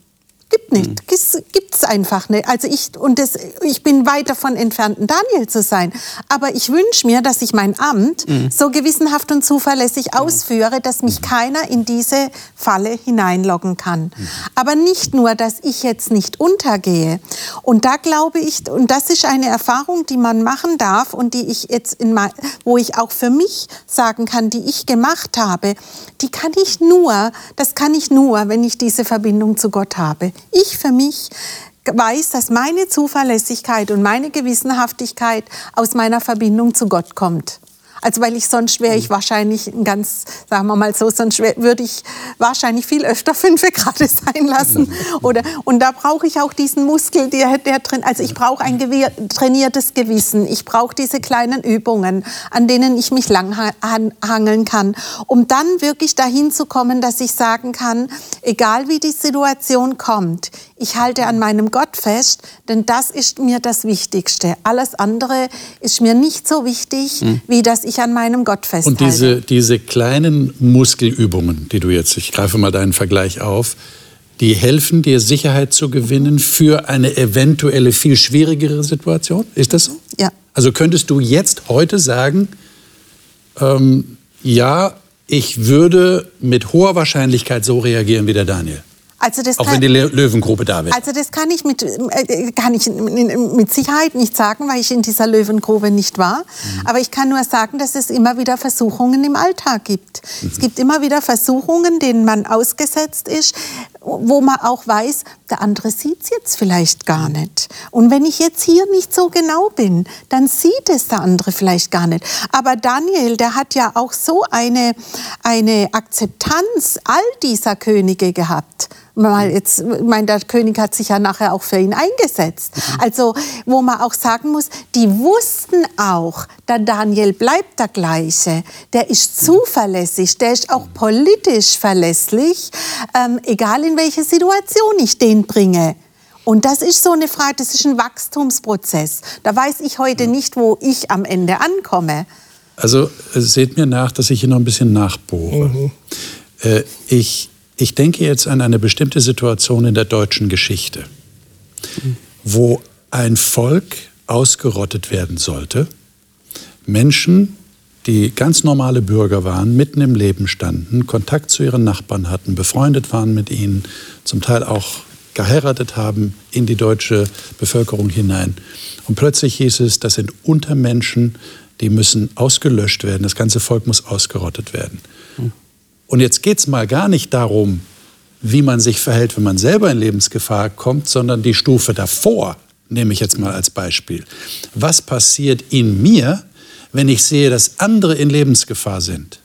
Gibt nicht. Mhm. Gibt es einfach nicht. Also ich, und das, ich bin weit davon entfernt, ein Daniel zu sein. Aber ich wünsche mir, dass ich mein Amt mhm. so gewissenhaft und zuverlässig mhm. ausführe, dass mich mhm. keiner in diese Falle hineinloggen kann. Mhm. Aber nicht nur, dass ich jetzt nicht untergehe. Und da glaube ich, und das ist eine Erfahrung, die man machen darf und die ich jetzt in mein, wo ich auch für mich sagen kann, die ich gemacht habe, die kann ich nur, das kann ich nur, wenn ich diese Verbindung zu Gott habe. Ich für mich weiß, dass meine Zuverlässigkeit und meine Gewissenhaftigkeit aus meiner Verbindung zu Gott kommt. Also weil ich sonst wäre ich mhm. wahrscheinlich ein ganz, sagen wir mal so, sonst würde ich wahrscheinlich viel öfter fünf gerade sein lassen. Mhm. Oder, und da brauche ich auch diesen Muskel, der, der drin, also ich brauche ein trainiertes Gewissen. Ich brauche diese kleinen Übungen, an denen ich mich langhangeln kann, um dann wirklich dahin zu kommen, dass ich sagen kann, egal wie die Situation kommt, ich halte an meinem Gott fest, denn das ist mir das Wichtigste. Alles andere ist mir nicht so wichtig, hm. wie dass ich an meinem Gott festhalte. Und diese, diese kleinen Muskelübungen, die du jetzt, ich greife mal deinen Vergleich auf, die helfen dir Sicherheit zu gewinnen für eine eventuelle viel schwierigere Situation? Ist das so? Ja. Also könntest du jetzt heute sagen, ähm, ja, ich würde mit hoher Wahrscheinlichkeit so reagieren wie der Daniel? Also das Auch kann, wenn die Löwengrube da wäre. Also das kann ich, mit, äh, kann ich mit Sicherheit nicht sagen, weil ich in dieser Löwengrube nicht war. Mhm. Aber ich kann nur sagen, dass es immer wieder Versuchungen im Alltag gibt. Mhm. Es gibt immer wieder Versuchungen, denen man ausgesetzt ist, wo man auch weiß, der andere sieht es jetzt vielleicht gar mhm. nicht. Und wenn ich jetzt hier nicht so genau bin, dann sieht es der andere vielleicht gar nicht. Aber Daniel, der hat ja auch so eine, eine Akzeptanz all dieser Könige gehabt mal jetzt, ich meine, der König hat sich ja nachher auch für ihn eingesetzt. Also, wo man auch sagen muss, die wussten auch, der Daniel bleibt der gleiche. Der ist zuverlässig, der ist auch politisch verlässlich, ähm, egal in welche Situation ich den bringe. Und das ist so eine Frage, das ist ein Wachstumsprozess. Da weiß ich heute nicht, wo ich am Ende ankomme. Also seht mir nach, dass ich hier noch ein bisschen nachbohre. Mhm. Äh, ich ich denke jetzt an eine bestimmte Situation in der deutschen Geschichte, wo ein Volk ausgerottet werden sollte. Menschen, die ganz normale Bürger waren, mitten im Leben standen, Kontakt zu ihren Nachbarn hatten, befreundet waren mit ihnen, zum Teil auch geheiratet haben in die deutsche Bevölkerung hinein. Und plötzlich hieß es, das sind Untermenschen, die müssen ausgelöscht werden, das ganze Volk muss ausgerottet werden. Und jetzt geht es mal gar nicht darum, wie man sich verhält, wenn man selber in Lebensgefahr kommt, sondern die Stufe davor, nehme ich jetzt mal als Beispiel. Was passiert in mir, wenn ich sehe, dass andere in Lebensgefahr sind?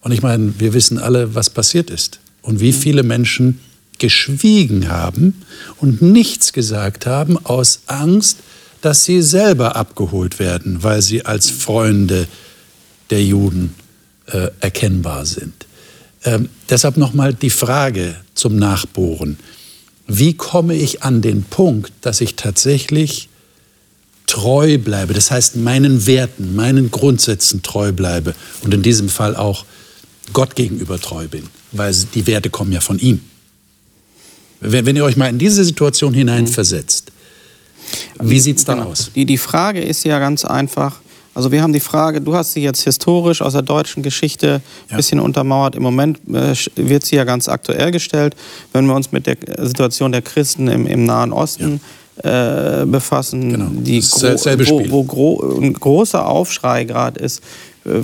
Und ich meine, wir wissen alle, was passiert ist und wie viele Menschen geschwiegen haben und nichts gesagt haben aus Angst, dass sie selber abgeholt werden, weil sie als Freunde der Juden äh, erkennbar sind. Ähm, deshalb nochmal die Frage zum Nachbohren. Wie komme ich an den Punkt, dass ich tatsächlich treu bleibe, das heißt meinen Werten, meinen Grundsätzen treu bleibe und in diesem Fall auch Gott gegenüber treu bin, weil die Werte kommen ja von ihm. Wenn, wenn ihr euch mal in diese Situation hineinversetzt, wie sieht es dann genau. aus? Die, die Frage ist ja ganz einfach, also wir haben die Frage, du hast sie jetzt historisch aus der deutschen Geschichte ein ja. bisschen untermauert. Im Moment äh, wird sie ja ganz aktuell gestellt. Wenn wir uns mit der Situation der Christen im, im Nahen Osten ja. äh, befassen, genau. die wo, wo gro ein großer Aufschrei gerade ist, äh,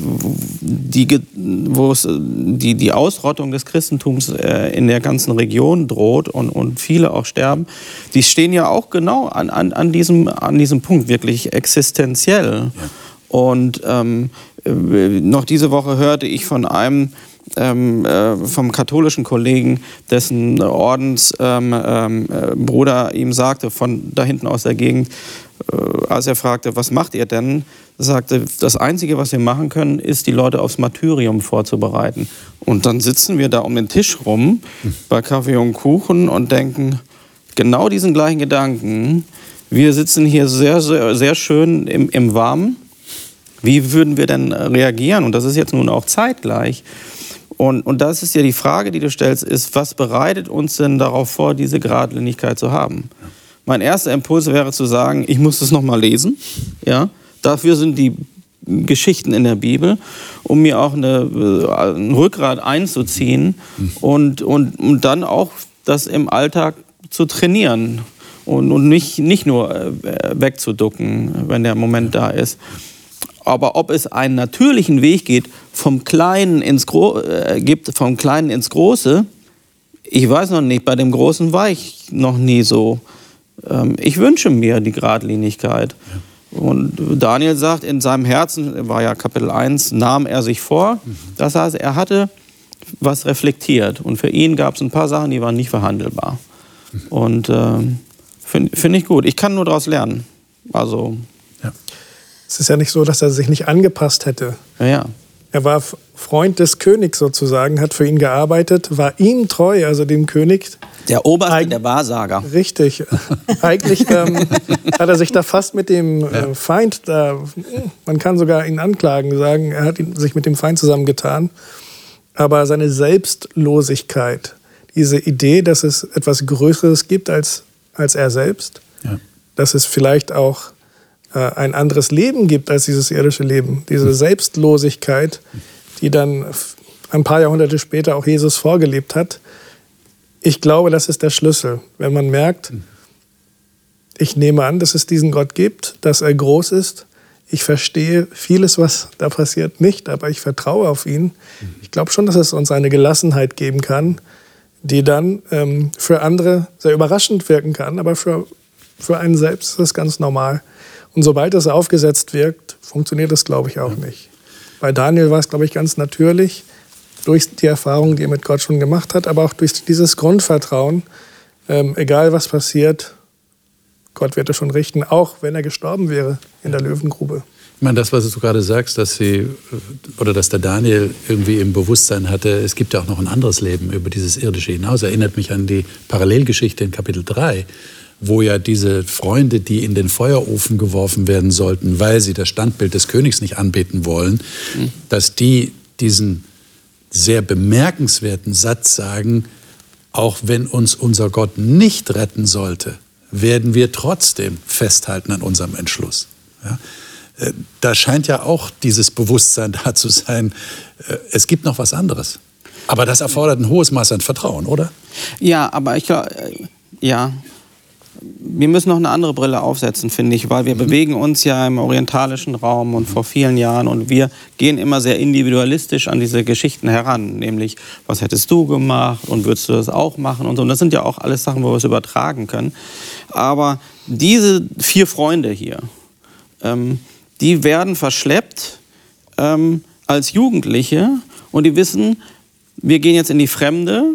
die, wo es die, die Ausrottung des Christentums äh, in der ganzen Region droht und, und viele auch sterben, die stehen ja auch genau an, an, an, diesem, an diesem Punkt, wirklich existenziell. Ja. Und ähm, äh, noch diese Woche hörte ich von einem ähm, äh, vom katholischen Kollegen, dessen Ordensbruder ähm, ähm, ihm sagte, von da hinten aus der Gegend, äh, als er fragte, was macht ihr denn, sagte, das Einzige, was wir machen können, ist, die Leute aufs Martyrium vorzubereiten. Und dann sitzen wir da um den Tisch rum bei Kaffee und Kuchen und denken genau diesen gleichen Gedanken. Wir sitzen hier sehr, sehr, sehr schön im, im Warmen wie würden wir denn reagieren? Und das ist jetzt nun auch zeitgleich. Und, und das ist ja die Frage, die du stellst, ist, was bereitet uns denn darauf vor, diese Geradlinigkeit zu haben? Mein erster Impuls wäre zu sagen, ich muss das nochmal lesen. Ja? Dafür sind die Geschichten in der Bibel, um mir auch eine, äh, ein Rückgrat einzuziehen und, und, und dann auch das im Alltag zu trainieren und, und nicht, nicht nur äh, wegzuducken, wenn der Moment da ist. Aber ob es einen natürlichen Weg geht, vom Kleinen ins Gro äh, gibt, vom Kleinen ins Große, ich weiß noch nicht. Bei dem Großen war ich noch nie so. Ähm, ich wünsche mir die Geradlinigkeit. Ja. Und Daniel sagt, in seinem Herzen, war ja Kapitel 1, nahm er sich vor. Das heißt, er hatte was reflektiert. Und für ihn gab es ein paar Sachen, die waren nicht verhandelbar. Und äh, finde find ich gut. Ich kann nur daraus lernen. Also. Es ist ja nicht so, dass er sich nicht angepasst hätte. Ja, ja. Er war Freund des Königs sozusagen, hat für ihn gearbeitet, war ihm treu, also dem König. Der Oberste, Eig der Wahrsager. Richtig. Eigentlich ähm, hat er sich da fast mit dem äh, Feind, da, man kann sogar ihn anklagen, sagen, er hat ihn, sich mit dem Feind zusammengetan. Aber seine Selbstlosigkeit, diese Idee, dass es etwas Größeres gibt als, als er selbst, ja. dass es vielleicht auch ein anderes Leben gibt als dieses irdische Leben, diese Selbstlosigkeit, die dann ein paar Jahrhunderte später auch Jesus vorgelebt hat. Ich glaube, das ist der Schlüssel. Wenn man merkt, ich nehme an, dass es diesen Gott gibt, dass er groß ist. Ich verstehe vieles, was da passiert, nicht, aber ich vertraue auf ihn. Ich glaube schon, dass es uns eine Gelassenheit geben kann, die dann ähm, für andere sehr überraschend wirken kann, aber für, für einen selbst ist es ganz normal. Und sobald es aufgesetzt wirkt, funktioniert das, glaube ich, auch nicht. Bei Daniel war es, glaube ich, ganz natürlich, durch die Erfahrung, die er mit Gott schon gemacht hat, aber auch durch dieses Grundvertrauen, ähm, egal was passiert, Gott wird es schon richten, auch wenn er gestorben wäre in der Löwengrube. Ich meine, das, was du gerade sagst, dass sie oder dass der Daniel irgendwie im Bewusstsein hatte, es gibt ja auch noch ein anderes Leben über dieses irdische hinaus, erinnert mich an die Parallelgeschichte in Kapitel 3, wo ja diese Freunde, die in den Feuerofen geworfen werden sollten, weil sie das Standbild des Königs nicht anbeten wollen, mhm. dass die diesen sehr bemerkenswerten Satz sagen, auch wenn uns unser Gott nicht retten sollte, werden wir trotzdem festhalten an unserem Entschluss. Ja? Äh, da scheint ja auch dieses Bewusstsein da zu sein, äh, es gibt noch was anderes. Aber das erfordert ein hohes Maß an Vertrauen, oder? Ja, aber ich glaube, äh, ja, wir müssen noch eine andere Brille aufsetzen, finde ich, weil wir mhm. bewegen uns ja im orientalischen Raum und vor vielen Jahren und wir gehen immer sehr individualistisch an diese Geschichten heran, nämlich was hättest du gemacht und würdest du das auch machen und so. Und das sind ja auch alles Sachen, wo wir es übertragen können. Aber diese vier Freunde hier, ähm, die werden verschleppt ähm, als Jugendliche und die wissen, wir gehen jetzt in die Fremde,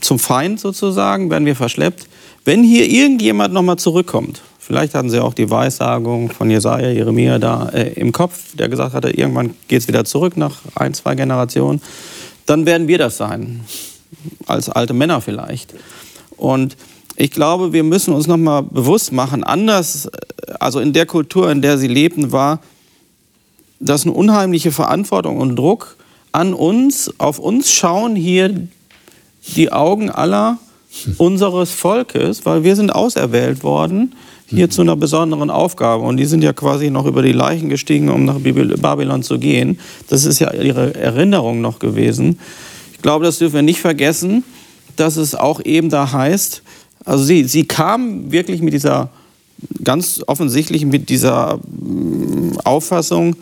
zum Feind sozusagen, werden wir verschleppt wenn hier irgendjemand nochmal zurückkommt, vielleicht hatten sie auch die Weissagung von Jesaja, Jeremia da äh, im Kopf, der gesagt hatte, irgendwann geht es wieder zurück nach ein, zwei Generationen, dann werden wir das sein. Als alte Männer vielleicht. Und ich glaube, wir müssen uns nochmal bewusst machen, anders, äh, also in der Kultur, in der sie lebten, war das eine unheimliche Verantwortung und Druck an uns, auf uns schauen hier die Augen aller unseres Volkes, weil wir sind auserwählt worden hier zu einer besonderen Aufgabe. Und die sind ja quasi noch über die Leichen gestiegen, um nach Babylon zu gehen. Das ist ja ihre Erinnerung noch gewesen. Ich glaube, das dürfen wir nicht vergessen, dass es auch eben da heißt, also sie, sie kam wirklich mit dieser, ganz offensichtlich mit dieser mm, Auffassung,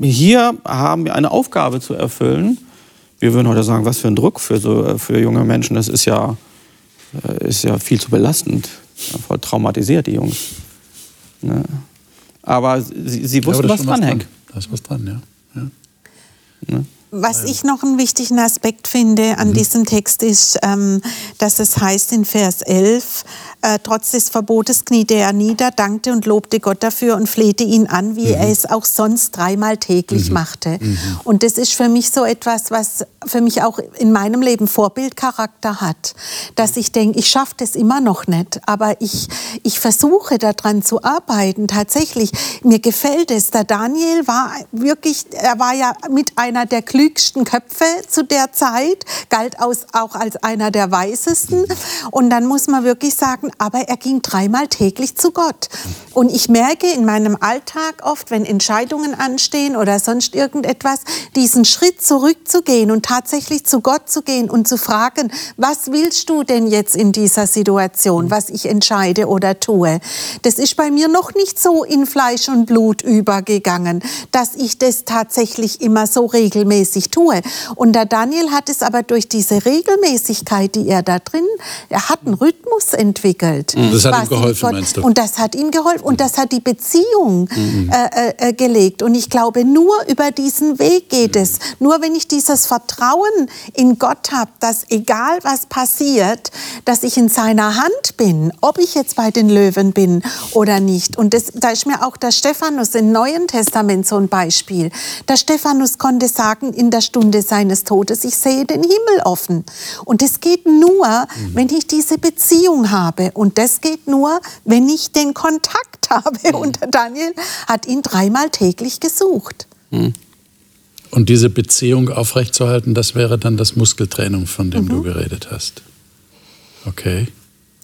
hier haben wir eine Aufgabe zu erfüllen wir würden heute sagen, was für ein Druck für, so, für junge Menschen. Das ist ja, äh, ist ja viel zu belastend. voll traumatisiert, die Jungs. Ne? Aber sie, sie wussten, ja, was dranhängt. Da ist was dran, ja. ja. Ne? Was ich noch einen wichtigen Aspekt finde an mhm. diesem Text ist, ähm, dass es heißt in Vers 11, äh, trotz des Verbotes kniete er nieder, dankte und lobte Gott dafür und flehte ihn an, wie mhm. er es auch sonst dreimal täglich mhm. machte. Mhm. Und das ist für mich so etwas, was für mich auch in meinem Leben Vorbildcharakter hat, dass ich denke, ich schaffe das immer noch nicht, aber ich, ich versuche daran zu arbeiten. Tatsächlich, mir gefällt es. Der Daniel war wirklich, er war ja mit einer der klügsten Köpfe zu der Zeit, galt auch als einer der weisesten. Und dann muss man wirklich sagen, aber er ging dreimal täglich zu Gott. Und ich merke in meinem Alltag oft, wenn Entscheidungen anstehen oder sonst irgendetwas, diesen Schritt zurückzugehen und tatsächlich zu Gott zu gehen und zu fragen, was willst du denn jetzt in dieser Situation, was ich entscheide oder tue? Das ist bei mir noch nicht so in Fleisch und Blut übergegangen, dass ich das tatsächlich immer so regelmäßig regelmäßig tue. Und der Daniel hat es aber durch diese Regelmäßigkeit, die er da drin, er hat einen Rhythmus entwickelt. Mhm. Das hat ihm geholfen, meinst du? Und das hat ihm geholfen. Und das hat die Beziehung mhm. äh, äh, gelegt. Und ich glaube, nur über diesen Weg geht es. Nur wenn ich dieses Vertrauen in Gott habe, dass egal was passiert, dass ich in seiner Hand bin, ob ich jetzt bei den Löwen bin oder nicht. Und das, da ist mir auch der Stephanus im Neuen Testament so ein Beispiel. Der Stephanus konnte sagen in der Stunde seines Todes, ich sehe den Himmel offen. Und das geht nur, mhm. wenn ich diese Beziehung habe. Und das geht nur, wenn ich den Kontakt habe. Mhm. Und Daniel hat ihn dreimal täglich gesucht. Mhm. Und diese Beziehung aufrechtzuerhalten, das wäre dann das Muskeltraining, von dem mhm. du geredet hast. Okay.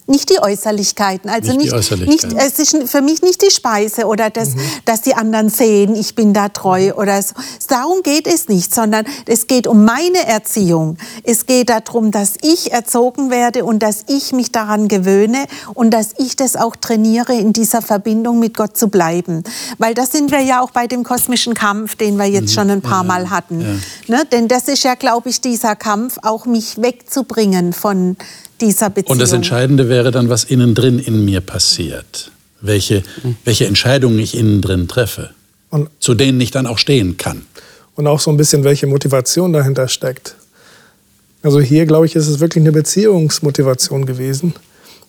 Nicht die Äußerlichkeiten. Also nicht, nicht, Äußerlichkeiten. nicht, es ist für mich nicht die Speise oder das, mhm. dass die anderen sehen, ich bin da treu mhm. oder so. Darum geht es nicht, sondern es geht um meine Erziehung. Es geht darum, dass ich erzogen werde und dass ich mich daran gewöhne und dass ich das auch trainiere, in dieser Verbindung mit Gott zu bleiben. Weil das sind wir ja auch bei dem kosmischen Kampf, den wir jetzt mhm. schon ein paar ja. Mal hatten. Ja. Ne? Denn das ist ja, glaube ich, dieser Kampf, auch mich wegzubringen von dieser Beziehung. Und das Entscheidende wäre dann, was innen drin in mir passiert. Welche, welche Entscheidungen ich innen drin treffe. Und, zu denen ich dann auch stehen kann. Und auch so ein bisschen, welche Motivation dahinter steckt. Also hier, glaube ich, ist es wirklich eine Beziehungsmotivation gewesen.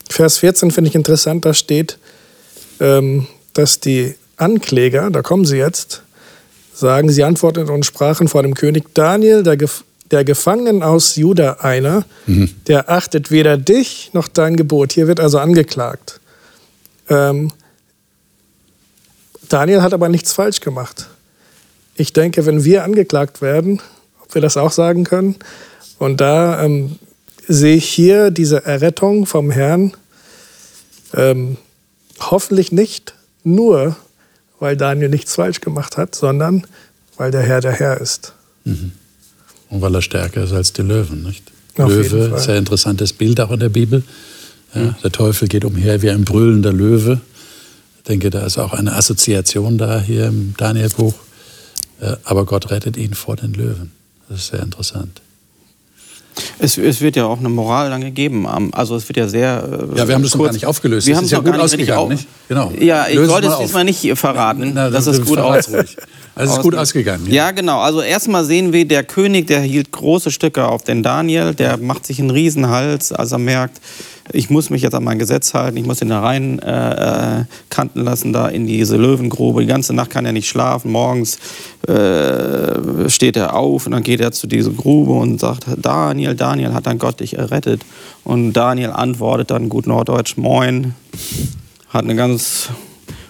Vers 14 finde ich interessant, da steht, ähm, dass die Ankläger, da kommen sie jetzt, sagen, sie antworteten und sprachen vor dem König Daniel, der der Gefangenen aus Juda einer, mhm. der achtet weder dich noch dein Gebot. Hier wird also angeklagt. Ähm, Daniel hat aber nichts falsch gemacht. Ich denke, wenn wir angeklagt werden, ob wir das auch sagen können, und da ähm, sehe ich hier diese Errettung vom Herrn ähm, hoffentlich nicht nur, weil Daniel nichts falsch gemacht hat, sondern weil der Herr der Herr ist. Mhm. Und weil er stärker ist als die Löwen, nicht? Auf Löwe, sehr interessantes Bild auch in der Bibel. Ja, mhm. Der Teufel geht umher wie ein brüllender Löwe. Ich denke, da ist auch eine Assoziation da hier im Danielbuch. Äh, aber Gott rettet ihn vor den Löwen. Das ist sehr interessant. Es, es, wird ja auch eine Moral dann gegeben. Also es wird ja sehr. Äh, ja, wir haben das noch gar nicht aufgelöst. Wir haben es ja gut ausgegangen, nicht? Genau. Ja, ich wollte es diesmal nicht verraten. Na, das ist gut aus. Also es ist gut ausgegangen. Ja. ja, genau. Also erstmal sehen wir, der König, der hielt große Stücke auf den Daniel, der macht sich einen Riesenhals, als er merkt, ich muss mich jetzt an mein Gesetz halten, ich muss ihn da rein äh, äh, kanten lassen, da in diese Löwengrube. Die ganze Nacht kann er nicht schlafen. Morgens äh, steht er auf und dann geht er zu dieser Grube und sagt, Daniel, Daniel, hat dein Gott dich errettet? Und Daniel antwortet dann gut norddeutsch, moin, hat eine ganz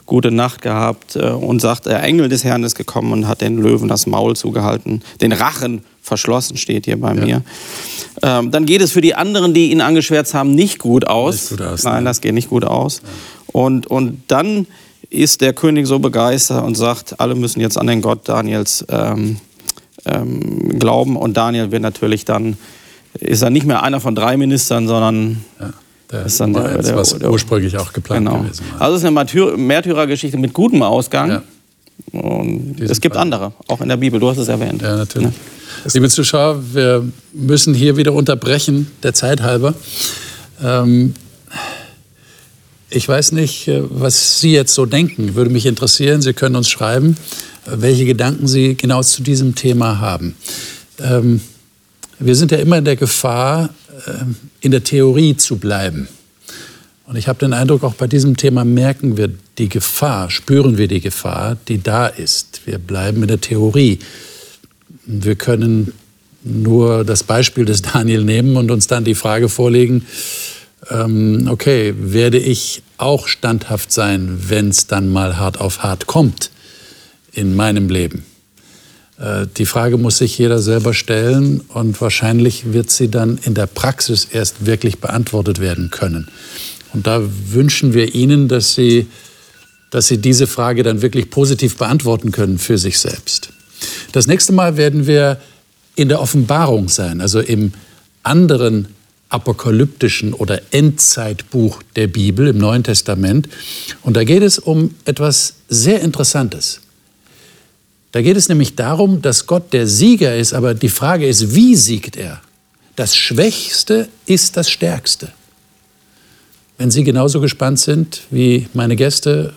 gute Nacht gehabt äh, und sagt, der Engel des Herrn ist gekommen und hat den Löwen das Maul zugehalten, den Rachen verschlossen, steht hier bei ja. mir. Ähm, dann geht es für die anderen, die ihn angeschwärzt haben, nicht gut aus. Nicht gut aus Nein, ne? das geht nicht gut aus. Ja. Und, und dann ist der König so begeistert und sagt, alle müssen jetzt an den Gott Daniels ähm, ähm, glauben. Und Daniel wird natürlich dann, ist er nicht mehr einer von drei Ministern, sondern ja, der ist dann der, der, was der, ursprünglich auch geplant genau. gewesen war. Also es ist eine Märtyrergeschichte mit gutem Ausgang. Ja. Und es gibt Fall. andere, auch in der Bibel, du hast es erwähnt. Ja, natürlich. Ja. Liebe Zuschauer, wir müssen hier wieder unterbrechen, der Zeit halber. Ähm, ich weiß nicht, äh, was Sie jetzt so denken. Würde mich interessieren. Sie können uns schreiben, welche Gedanken Sie genau zu diesem Thema haben. Ähm, wir sind ja immer in der Gefahr, ähm, in der Theorie zu bleiben. Und ich habe den Eindruck, auch bei diesem Thema merken wir die Gefahr, spüren wir die Gefahr, die da ist. Wir bleiben in der Theorie. Wir können nur das Beispiel des Daniel nehmen und uns dann die Frage vorlegen, ähm, okay, werde ich auch standhaft sein, wenn es dann mal hart auf hart kommt in meinem Leben? Äh, die Frage muss sich jeder selber stellen und wahrscheinlich wird sie dann in der Praxis erst wirklich beantwortet werden können. Und da wünschen wir Ihnen, dass Sie, dass Sie diese Frage dann wirklich positiv beantworten können für sich selbst. Das nächste Mal werden wir in der Offenbarung sein, also im anderen apokalyptischen oder Endzeitbuch der Bibel im Neuen Testament. Und da geht es um etwas sehr Interessantes. Da geht es nämlich darum, dass Gott der Sieger ist, aber die Frage ist, wie siegt er? Das Schwächste ist das Stärkste. Wenn Sie genauso gespannt sind wie meine Gäste,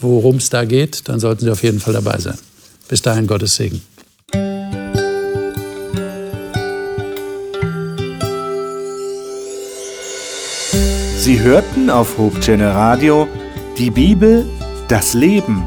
worum es da geht, dann sollten Sie auf jeden Fall dabei sein. Bis dahin Gottes Segen. Sie hörten auf Hope Radio die Bibel, das Leben